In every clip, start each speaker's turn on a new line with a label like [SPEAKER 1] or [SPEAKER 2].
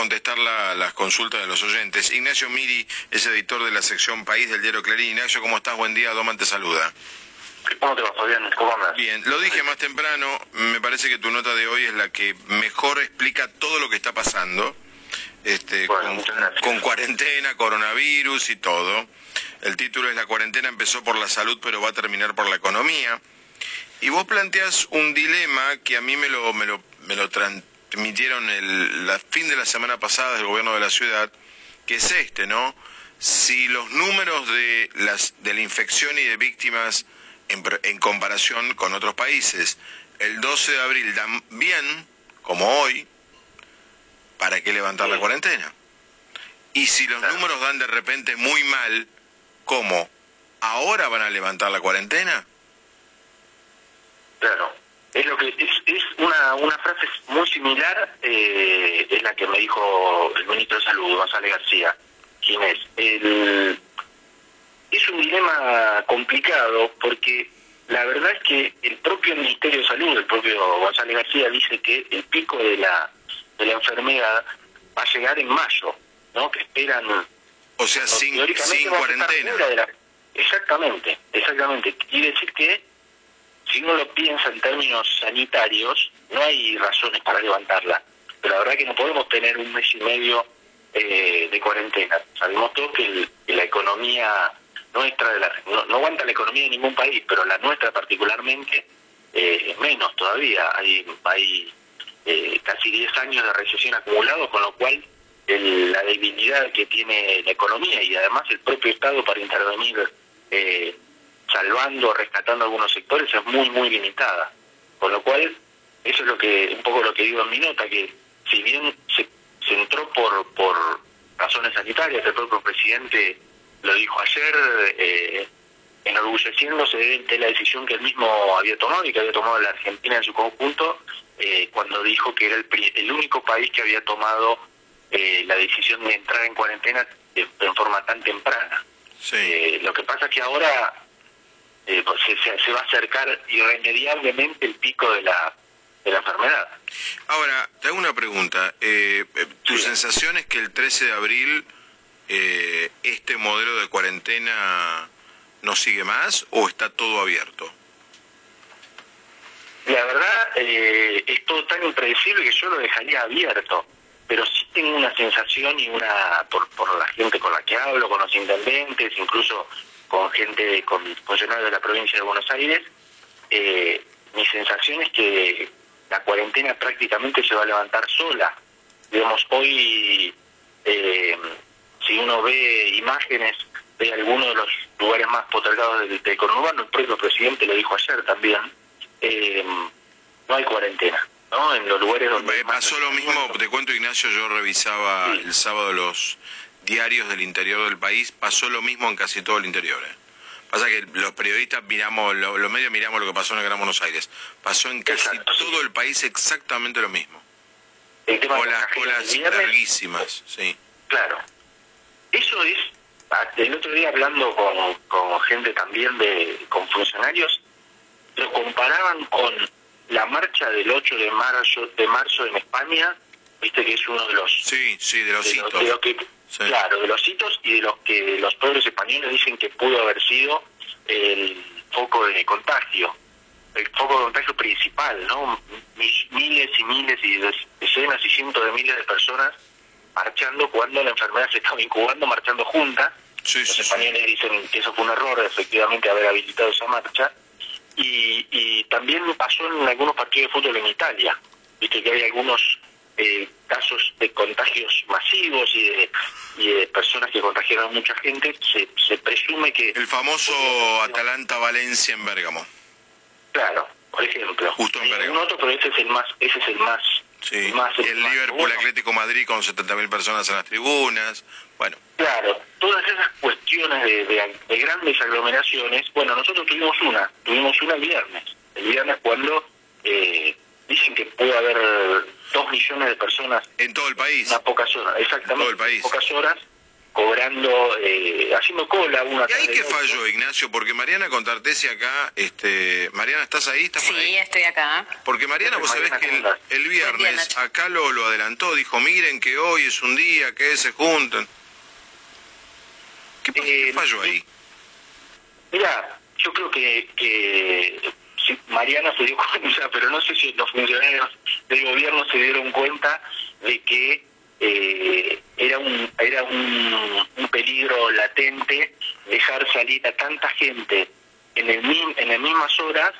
[SPEAKER 1] contestar las consultas de los oyentes. Ignacio Miri es editor de la sección País del diario Clarín. Ignacio, ¿cómo estás? Buen día, Doman te saluda.
[SPEAKER 2] ¿Cómo te va, Fabián? ¿Cómo andas?
[SPEAKER 1] Bien, lo dije más temprano, me parece que tu nota de hoy es la que mejor explica todo lo que está pasando, este, con, con cuarentena, coronavirus y todo. El título es La cuarentena empezó por la salud pero va a terminar por la economía. Y vos planteas un dilema que a mí me lo, me lo, me lo transmitieron el la fin de la semana pasada del gobierno de la ciudad, que es este, ¿no? Si los números de, las, de la infección y de víctimas en, en comparación con otros países, el 12 de abril dan bien, como hoy, ¿para qué levantar la cuarentena? Y si los números dan de repente muy mal, ¿cómo? ¿Ahora van a levantar la cuarentena?
[SPEAKER 2] Claro, es lo que es, una, una frase muy similar eh, es la que me dijo el ministro de Salud, González García, es. El, es un dilema complicado porque la verdad es que el propio Ministerio de Salud, el propio González García, dice que el pico de la, de la enfermedad va a llegar en mayo, ¿no? Que esperan...
[SPEAKER 1] O sea, sin, sin cuarentena.
[SPEAKER 2] exactamente, exactamente. Quiere decir que si uno lo piensa en términos sanitarios, no hay razones para levantarla. Pero la verdad que no podemos tener un mes y medio eh, de cuarentena. Sabemos todos que, la economía nuestra, de la, no, aguanta la economía de ningún país, pero la nuestra particularmente, eh, menos todavía. Hay, hay eh, casi 10 años de recesión acumulado, con lo cual la debilidad que tiene la economía y además el propio Estado para intervenir eh, salvando, rescatando algunos sectores es muy, muy limitada. Con lo cual, eso es lo que un poco lo que digo en mi nota, que si bien se, entró por, por razones sanitarias, el propio presidente lo dijo ayer, eh, enorgulleciéndose de la decisión que él mismo había tomado y que había tomado la Argentina en su conjunto, eh, cuando dijo que era el, el único país que había tomado eh, la decisión de entrar en cuarentena en, forma tan temprana. Eh, lo que pasa es que ahora eh, pues se, va a acercar irremediablemente el pico de la, de la enfermedad.
[SPEAKER 1] Ahora, te hago una pregunta. Eh, ¿Tu sensación es que el 13 de abril eh, este modelo de cuarentena no sigue más o está todo abierto?
[SPEAKER 2] La verdad, eh, es todo tan impredecible que yo lo dejaría abierto, pero sí tengo una sensación y una, por, por la gente con la que hablo, con los intendentes, incluso con gente, con funcionarios de la provincia de Buenos Aires, eh, mi sensación es que la cuarentena prácticamente se va a levantar sola. Digamos, hoy, eh, si uno ve imágenes de algunos de los lugares más postergados del, del conurbano, el propio presidente lo dijo ayer también, eh, no hay cuarentena. ¿no? En los lugares donde...
[SPEAKER 1] Pasó lo mismo, te cuento Ignacio, yo revisaba el sábado los diarios del interior del país, pasó lo mismo en casi todo el interior. ¿eh? Pasa que los periodistas miramos, los medios miramos lo que pasó en el Gran Buenos Aires. Pasó en casi todo el país exactamente lo mismo.
[SPEAKER 2] El
[SPEAKER 1] las colas larguísimas, sí.
[SPEAKER 2] Claro. Eso es, el otro día hablando con, con gente también de, con funcionarios, lo comparaban con la marcha del 8 de marzo, de marzo en España, viste que es uno de los...
[SPEAKER 1] Sí, sí, de los hitos.
[SPEAKER 2] Claro, de los hitos y de los que los pueblos españoles dicen que pudo haber sido el foco de contagio, el foco de contagio principal, ¿no? Miles y miles y decenas y cientos de miles de personas marchando cuando la enfermedad se estaba incubando, marchando juntas. los españoles dicen que eso fue un error, efectivamente, haber habilitado esa marcha. Y, y también pasó en algunos partidos de fútbol en Italia. Viste que hay algunos eh, casos de contagios masivos y de, y de personas que contagiaron a mucha gente, se, se presume que...
[SPEAKER 1] El famoso Atalanta-Valencia en Bérgamo.
[SPEAKER 2] Claro, por ejemplo.
[SPEAKER 1] Justo en Bérgamo.
[SPEAKER 2] Un otro, pero ese es el más... Ese es el más
[SPEAKER 1] Sí, más, el, Liverpool Atlético Madrid con 70.000 personas en las tribunas, bueno.
[SPEAKER 2] Claro, todas esas cuestiones de, de, de, grandes aglomeraciones, bueno, nosotros tuvimos una, tuvimos una el viernes, el viernes cuando eh, dicen que puede haber dos millones de personas
[SPEAKER 1] en todo el país
[SPEAKER 2] en pocas horas exactamente
[SPEAKER 1] en todo el país.
[SPEAKER 2] pocas horas cobrando, eh, haciendo cola una
[SPEAKER 1] ¿Y ahí qué falló, Ignacio? Porque Mariana Contartesi acá, este, Mariana, ¿estás ahí? ¿Estás
[SPEAKER 3] sí, estoy acá.
[SPEAKER 1] Porque Mariana, vos sabés que el, viernes acá lo, lo adelantó, dijo, miren que hoy es un día que se juntan. ¿Qué, eh, falló ahí?
[SPEAKER 2] Mira, yo creo que, que Mariana se dio cuenta, pero no sé si los funcionarios del gobierno se dieron cuenta de que eh, era un era un, peligro latente dejar salir a tanta gente en el en las mismas horas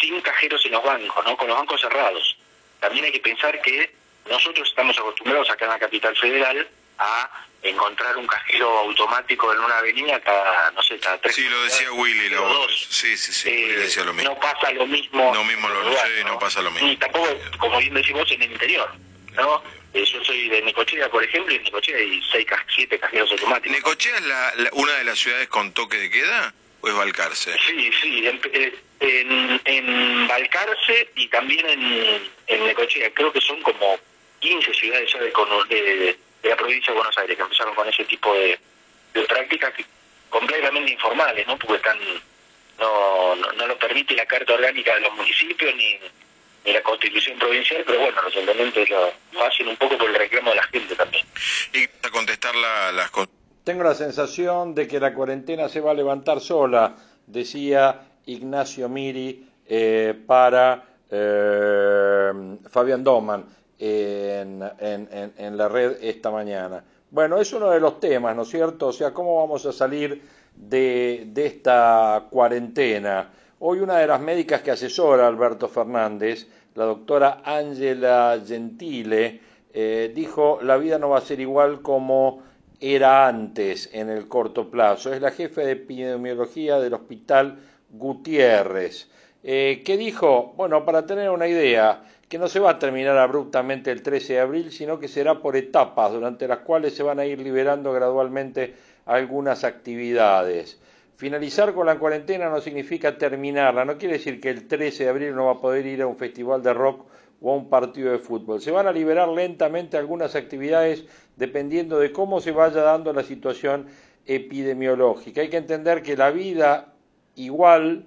[SPEAKER 2] sin cajeros en los bancos, ¿no? Con los bancos cerrados. También hay que pensar que nosotros estamos acostumbrados acá en la capital federal a encontrar un cajero automático en una avenida cada, no sé, cada tres.
[SPEAKER 1] Sí, lo decía Willy, lo dos. Sí, sí, sí,
[SPEAKER 2] Willy decía lo mismo. No pasa lo mismo.
[SPEAKER 1] No mismo lo, sé, ¿no? pasa lo mismo.
[SPEAKER 2] Y tampoco, como bien decimos, en el interior, ¿no? Eh, yo soy de Necochea, por ejemplo, y en Necochea hay seis, siete cajeros automáticos.
[SPEAKER 1] ¿Necochea es la, una de las ciudades con toque de queda o es Balcarce?
[SPEAKER 2] Sí, sí, en, eh, en, en Balcarce y también en, en Necochea. Creo que son como 15 ciudades ya de, de, de la provincia de Buenos Aires que empezaron con ese tipo de, de prácticas completamente informales, ¿no? Porque están no, no, lo permite la Carta Orgánica de los municipios ni, ni la Constitución Provincial, pero bueno, los intendentes lo, hacen un poco por el reclamo de la gente también.
[SPEAKER 1] Y para contestar la, las
[SPEAKER 4] Tengo la sensación de que la cuarentena se va a levantar sola, decía Ignacio Miri eh, para eh, Fabián Doman en, la red esta mañana. Bueno, es uno de los temas, ¿no es cierto? O sea, ¿cómo vamos a salir de, esta cuarentena? Hoy una de las médicas que asesora Alberto Fernández, la doctora Angela Gentile, eh, dijo, la vida no va a ser igual como era antes en el corto plazo. Es la jefe de epidemiología del Hospital Gutiérrez. Eh, ¿Qué dijo? Bueno, para tener una idea, que no se va a terminar abruptamente el 13 de abril, sino que será por etapas, durante las cuales se van a ir liberando gradualmente algunas actividades. Finalizar con la cuarentena no significa terminarla, no quiere decir que el 13 de abril no va a poder ir a un festival de rock o a un partido de fútbol. Se van a liberar lentamente algunas actividades dependiendo de cómo se vaya dando la situación epidemiológica. Hay que entender que la vida igual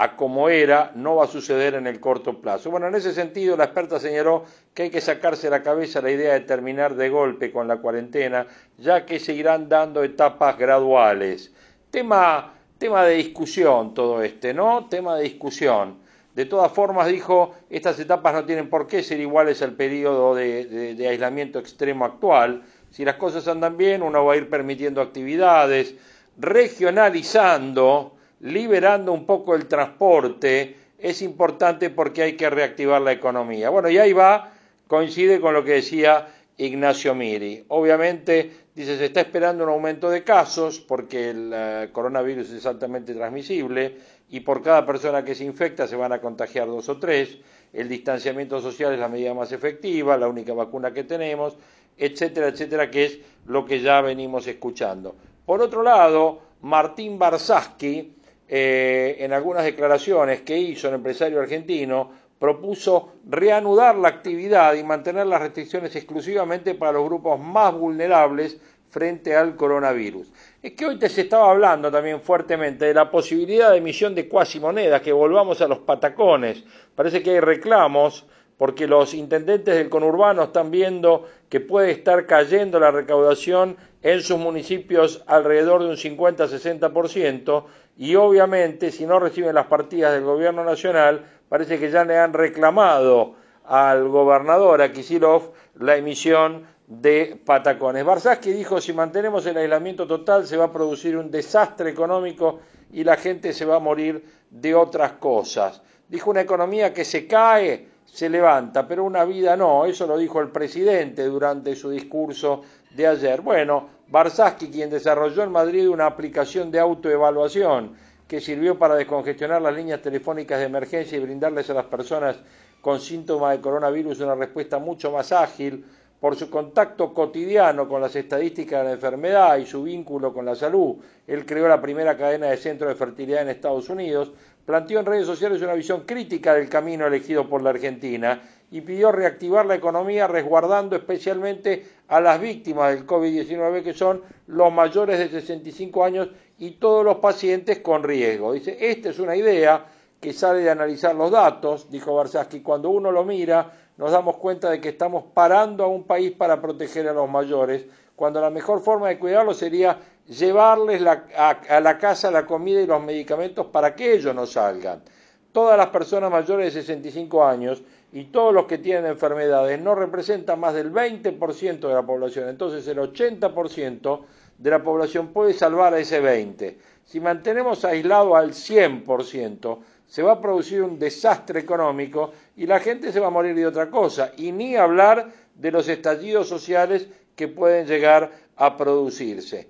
[SPEAKER 4] a como era no va a suceder en el corto plazo. Bueno, en ese sentido, la experta señaló que hay que sacarse la cabeza la idea de terminar de golpe con la cuarentena, ya que se irán dando etapas graduales. Tema, tema de discusión todo este, ¿no? Tema de discusión. De todas formas, dijo, estas etapas no tienen por qué ser iguales al periodo de, de aislamiento extremo actual. Si las cosas andan bien, uno va a ir permitiendo actividades, regionalizando, liberando un poco el transporte, es importante porque hay que reactivar la economía. Bueno, y ahí va, coincide con lo que decía Ignacio Miri. Obviamente, dice, se está esperando un aumento de casos porque el eh, coronavirus es altamente transmisible y por cada persona que se infecta se van a contagiar dos o tres. El distanciamiento social es la medida más efectiva, la única vacuna que tenemos, etcétera, etcétera, que es lo que ya venimos escuchando. Por otro lado, Martín Barsaski, eh, en algunas declaraciones que hizo el empresario argentino, propuso reanudar la actividad y mantener las restricciones exclusivamente para los grupos más vulnerables frente al coronavirus. Es que hoy te se estaba hablando también fuertemente de la posibilidad de emisión de cuasimonedas, que volvamos a los patacones. Parece que hay reclamos porque los intendentes del conurbano están viendo que puede estar cayendo la recaudación en sus municipios alrededor de un 50-60% y obviamente si no reciben las partidas del gobierno nacional, parece que ya le han reclamado al gobernador, a Kisilov, la emisión de patacones. Barsaski dijo, si mantenemos el aislamiento total se va a producir un desastre económico y la gente se va a morir de otras cosas. Dijo una economía que se cae, se levanta, pero una vida no. Eso lo dijo el presidente durante su discurso de ayer. Bueno, Barsaski, quien desarrolló en Madrid una aplicación de autoevaluación que sirvió para descongestionar las líneas telefónicas de emergencia y brindarles a las personas con síntomas de coronavirus una respuesta mucho más ágil, por su contacto cotidiano con las estadísticas de la enfermedad y su vínculo con la salud. Él creó la primera cadena de centros de fertilidad en Estados Unidos, planteó en redes sociales una visión crítica del camino elegido por la Argentina y pidió reactivar la economía resguardando especialmente a las víctimas del COVID-19 que son los mayores de 65 años y todos los pacientes con riesgo. Dice, esta es una idea que sale de analizar los datos, dijo Barsaski, cuando uno lo mira nos damos cuenta de que estamos parando a un país para proteger a los mayores, cuando la mejor forma de cuidarlos sería llevarles a, la casa la comida y los medicamentos para que ellos no salgan. Todas las personas mayores de 65 años y todos los que tienen enfermedades no representan más del 20% de la población, entonces el 80% de la población puede salvar a ese 20%. Si mantenemos aislado al 100%, se va a producir un desastre económico y la gente se va a morir de otra cosa. Y ni hablar de los estallidos sociales que pueden llegar a producirse.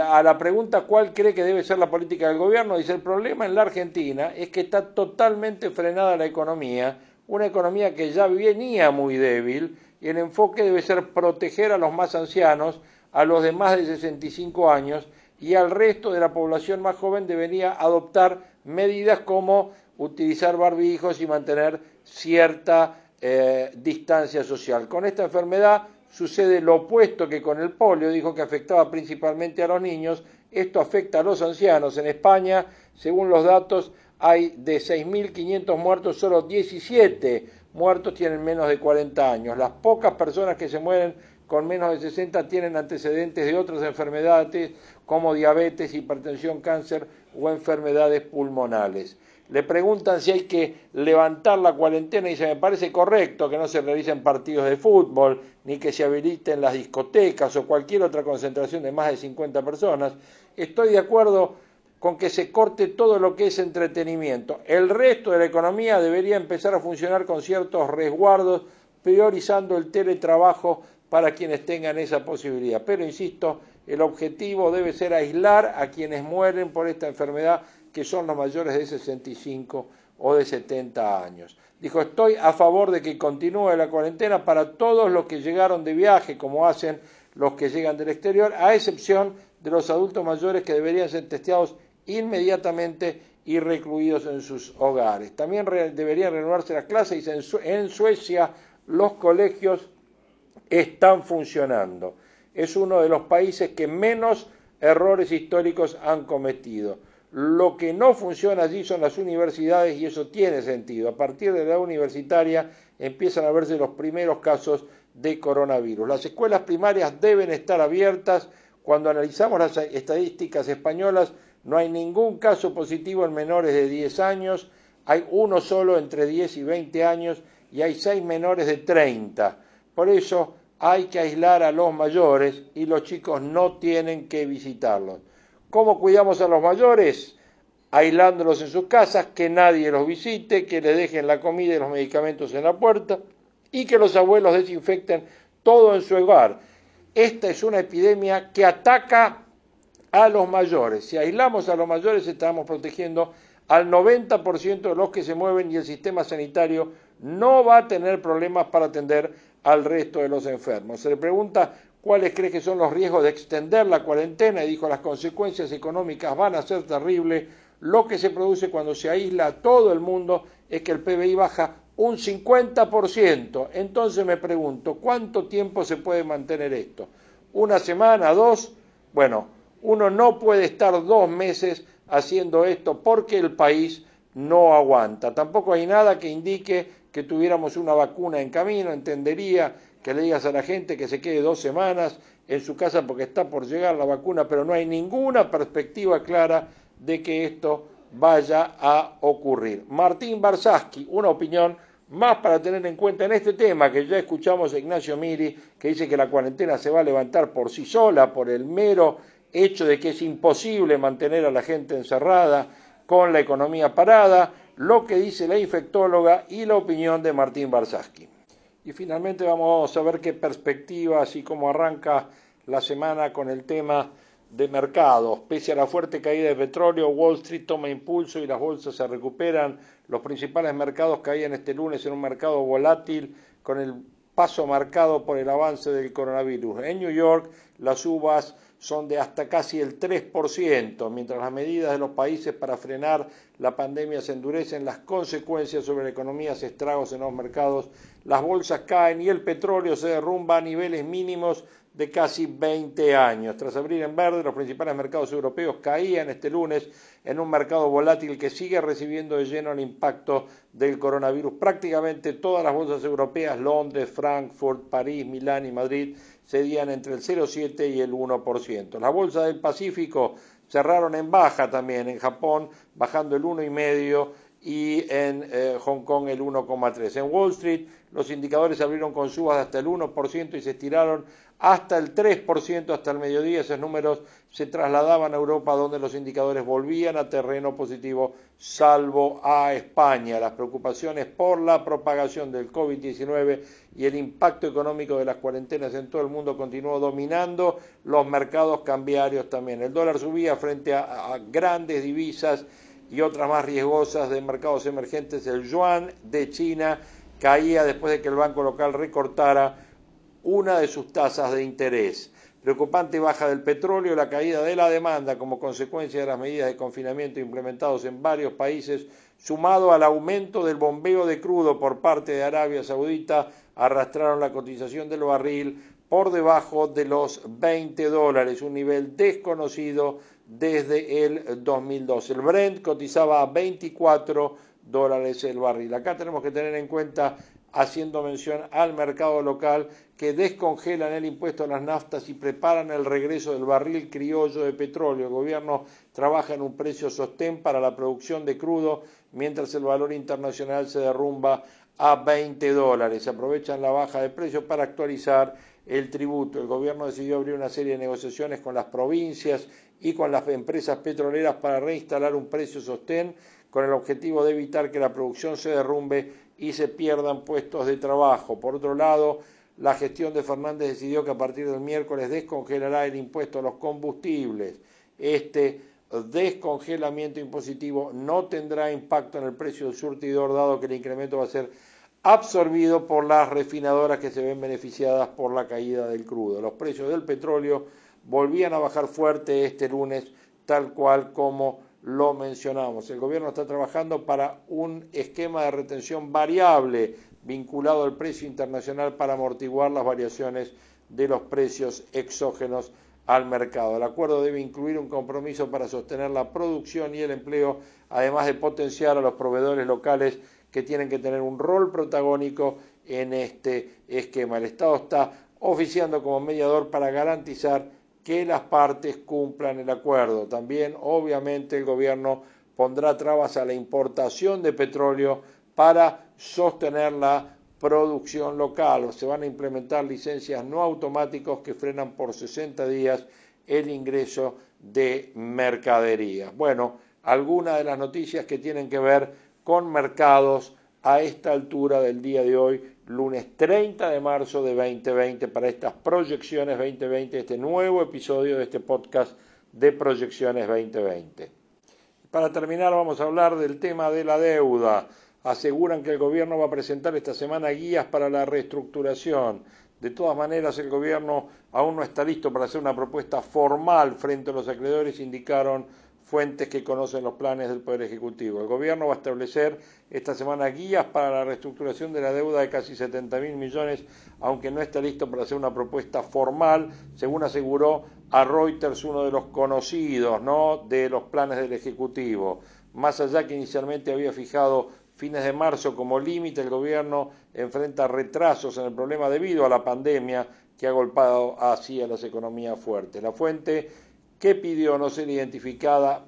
[SPEAKER 4] a la pregunta cuál cree que debe ser la política del gobierno, dice el problema en la Argentina es que está totalmente frenada la economía, una economía que ya venía muy débil y el enfoque debe ser proteger a los más ancianos, a los de más de 65 años y al resto de la población más joven debería adoptar medidas como utilizar barbijos y mantener cierta eh, distancia social. Con esta enfermedad sucede lo opuesto que con el polio, dijo que afectaba principalmente a los niños, esto afecta a los ancianos. En España, según los datos, hay de 6.500 muertos, solo 17 muertos tienen menos de 40 años. Las pocas personas que se mueren con menos de 60 tienen antecedentes de otras enfermedades como diabetes, hipertensión, cáncer o enfermedades pulmonales le preguntan si hay que levantar la cuarentena y dice, me parece correcto que no se realicen partidos de fútbol, ni que se habiliten las discotecas o cualquier otra concentración de más de 50 personas. Estoy de acuerdo con que se corte todo lo que es entretenimiento. El resto de la economía debería empezar a funcionar con ciertos resguardos, priorizando el teletrabajo para quienes tengan esa posibilidad. Pero, insisto, el objetivo debe ser aislar a quienes mueren por esta enfermedad que son los mayores de 65 o de 70 años. Dijo, estoy a favor de que continúe la cuarentena para todos los que llegaron de viaje, como hacen los que llegan del exterior, a excepción de los adultos mayores que deberían ser testeados inmediatamente y recluidos en sus hogares. También deberían renovarse las clases y en Suecia los colegios están funcionando. Es uno de los países que menos errores históricos han cometido. Lo que no funciona allí son las universidades y eso tiene sentido. A partir de la universitaria empiezan a verse los primeros casos de coronavirus. Las escuelas primarias deben estar abiertas. Cuando analizamos las estadísticas españolas, no hay ningún caso positivo en menores de 10 años, hay uno solo entre 10 y 20 años y hay seis menores de 30. Por eso hay que aislar a los mayores y los chicos no tienen que visitarlos. ¿Cómo cuidamos a los mayores? Aislándolos en sus casas, que nadie los visite, que les dejen la comida y los medicamentos en la puerta y que los abuelos desinfecten todo en su hogar. Esta es una epidemia que ataca a los mayores. Si aislamos a los mayores estamos protegiendo al 90% de los que se mueven y el sistema sanitario no va a tener problemas para atender al resto de los enfermos. Se le pregunta cuáles cree que son los riesgos de extender la cuarentena y dijo las consecuencias económicas van a ser terribles. Lo que se produce cuando se aísla a todo el mundo es que el PBI baja un 50%. Entonces me pregunto, ¿cuánto tiempo se puede mantener esto? ¿Una semana, dos? Bueno, uno no puede estar dos meses haciendo esto porque el país no aguanta. Tampoco hay nada que indique que tuviéramos una vacuna en camino, entendería que le digas a la gente que se quede dos semanas en su casa porque está por llegar la vacuna, pero no hay ninguna perspectiva clara de que esto vaya a ocurrir. Martín Barsaski, una opinión más para tener en cuenta en este tema que ya escuchamos a Ignacio Miri, que dice que la cuarentena se va a levantar por sí sola, por el mero hecho de que es imposible mantener a la gente encerrada con la economía parada, lo que dice la infectóloga y la opinión de Martín Barsaski. Y finalmente vamos a ver qué perspectiva, así como arranca la semana con el tema de mercados. Pese a la fuerte caída de petróleo, Wall Street toma impulso y las bolsas se recuperan. Los principales mercados caían este lunes en un mercado volátil con el paso marcado por el avance del coronavirus. En New York, las subas son de hasta casi el 3%, mientras las medidas de los países para frenar la pandemia se endurecen, las consecuencias sobre la economía se estragos en los mercados, las bolsas caen y el petróleo se derrumba a niveles mínimos de casi 20 años. Tras abrir en verde, los principales mercados europeos caían este lunes en un mercado volátil que sigue recibiendo de lleno el impacto del coronavirus. Prácticamente todas las bolsas europeas, Londres, Frankfurt, París, Milán y Madrid, cedían entre el 0,7 y el 1%. Las bolsas del Pacífico cerraron en baja también, en Japón bajando el 1,5% y en eh, Hong Kong el 1,3%. En Wall Street los indicadores abrieron con subas hasta el 1% y se estiraron hasta el 3% hasta el mediodía. Esos números se trasladaban a Europa donde los indicadores volvían a terreno positivo, salvo a España. Las preocupaciones por la propagación del COVID-19 y el impacto económico de las cuarentenas en todo el mundo continuó dominando los mercados cambiarios también. El dólar subía frente a, a grandes divisas y otras más riesgosas de mercados emergentes. El yuan de China caía después de que el banco local recortara una de sus tasas de interés. Preocupante baja del petróleo, la caída de la demanda como consecuencia de las medidas de confinamiento implementados en varios países, sumado al aumento del bombeo de crudo por parte de Arabia Saudita, arrastraron la cotización del barril por debajo de los 20 dólares, un nivel desconocido desde el 2012. El Brent cotizaba a 24 dólares el barril. Acá tenemos que tener en cuenta haciendo mención al mercado local que descongelan el impuesto a las naftas y preparan el regreso del barril criollo de petróleo. El gobierno trabaja en un precio sostén para la producción de crudo, mientras el valor internacional se derrumba a 20 dólares. Aprovechan la baja de precios para actualizar el tributo. El gobierno decidió abrir una serie de negociaciones con las provincias y con las empresas petroleras para reinstalar un precio sostén con el objetivo de evitar que la producción se derrumbe y se pierdan puestos de trabajo. Por otro lado, la gestión de Fernández decidió que a partir del miércoles descongelará el impuesto a los combustibles. Este descongelamiento impositivo no tendrá impacto en el precio del surtidor, dado que el incremento va a ser absorbido por las refinadoras que se ven beneficiadas por la caída del crudo. Los precios del petróleo volvían a bajar fuerte este lunes, tal cual como lo mencionamos. El gobierno está trabajando para un esquema de retención variable vinculado al precio internacional para amortiguar las variaciones de los precios exógenos al mercado. El acuerdo debe incluir un compromiso para sostener la producción y el empleo, además de potenciar a los proveedores locales que tienen que tener un rol protagónico en este esquema. El Estado está oficiando como mediador para garantizar que las partes cumplan el acuerdo. También, obviamente, el gobierno pondrá trabas a la importación de petróleo para sostener la producción local. Se van a implementar licencias no automáticos que frenan por 60 días el ingreso de mercadería. Bueno, algunas de las noticias que tienen que ver con mercados a esta altura del día de hoy, lunes 30 de marzo de 2020, para estas proyecciones 2020, este nuevo episodio de este podcast de proyecciones 2020. Para terminar, vamos a hablar del tema de la deuda. Aseguran que el gobierno va a presentar esta semana guías para la reestructuración. De todas maneras, el gobierno aún no está listo para hacer una propuesta formal frente a los acreedores, indicaron fuentes que conocen los planes del Poder Ejecutivo. El Gobierno va a establecer esta semana guías para la reestructuración de la deuda de casi 70 mil millones, aunque no está listo para hacer una propuesta formal, según aseguró a Reuters uno de los conocidos ¿no? de los planes del Ejecutivo. Más allá que inicialmente había fijado fines de marzo como límite, el Gobierno enfrenta retrasos en el problema debido a la pandemia que ha golpeado así a las economías fuertes. La fuente que pidió no ser identificada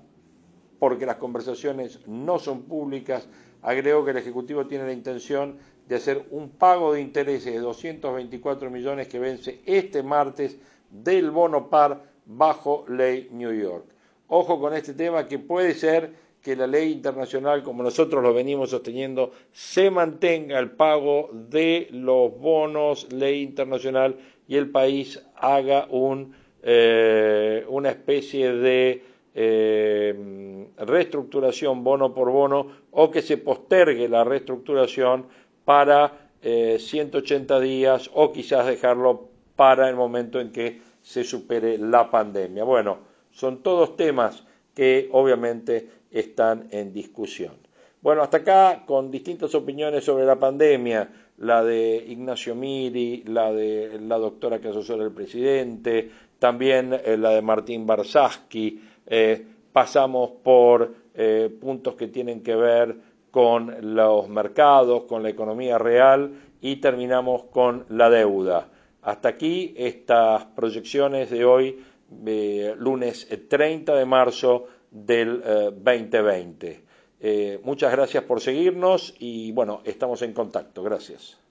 [SPEAKER 4] porque las conversaciones no son públicas, agregó que el Ejecutivo tiene la intención de hacer un pago de intereses de 224 millones que vence este martes del bono par bajo ley New York. Ojo con este tema que puede ser que la ley internacional, como nosotros lo venimos sosteniendo, se mantenga el pago de los bonos ley internacional y el país haga un eh, una especie de eh, reestructuración bono por bono o que se postergue la reestructuración para 180 días o quizás dejarlo para el momento en que se supere la pandemia. Bueno, son todos temas que obviamente están en discusión. Bueno, hasta acá con distintas opiniones sobre la pandemia, la de Ignacio Miri, la de la doctora que asesora el presidente, también eh, la de Martín Barsaski, eh, pasamos por eh, puntos que tienen que ver con los mercados, con la economía real y terminamos con la deuda. Hasta aquí estas proyecciones de hoy, lunes 30 de marzo del 2020. muchas gracias por seguirnos y bueno, estamos en contacto. Gracias.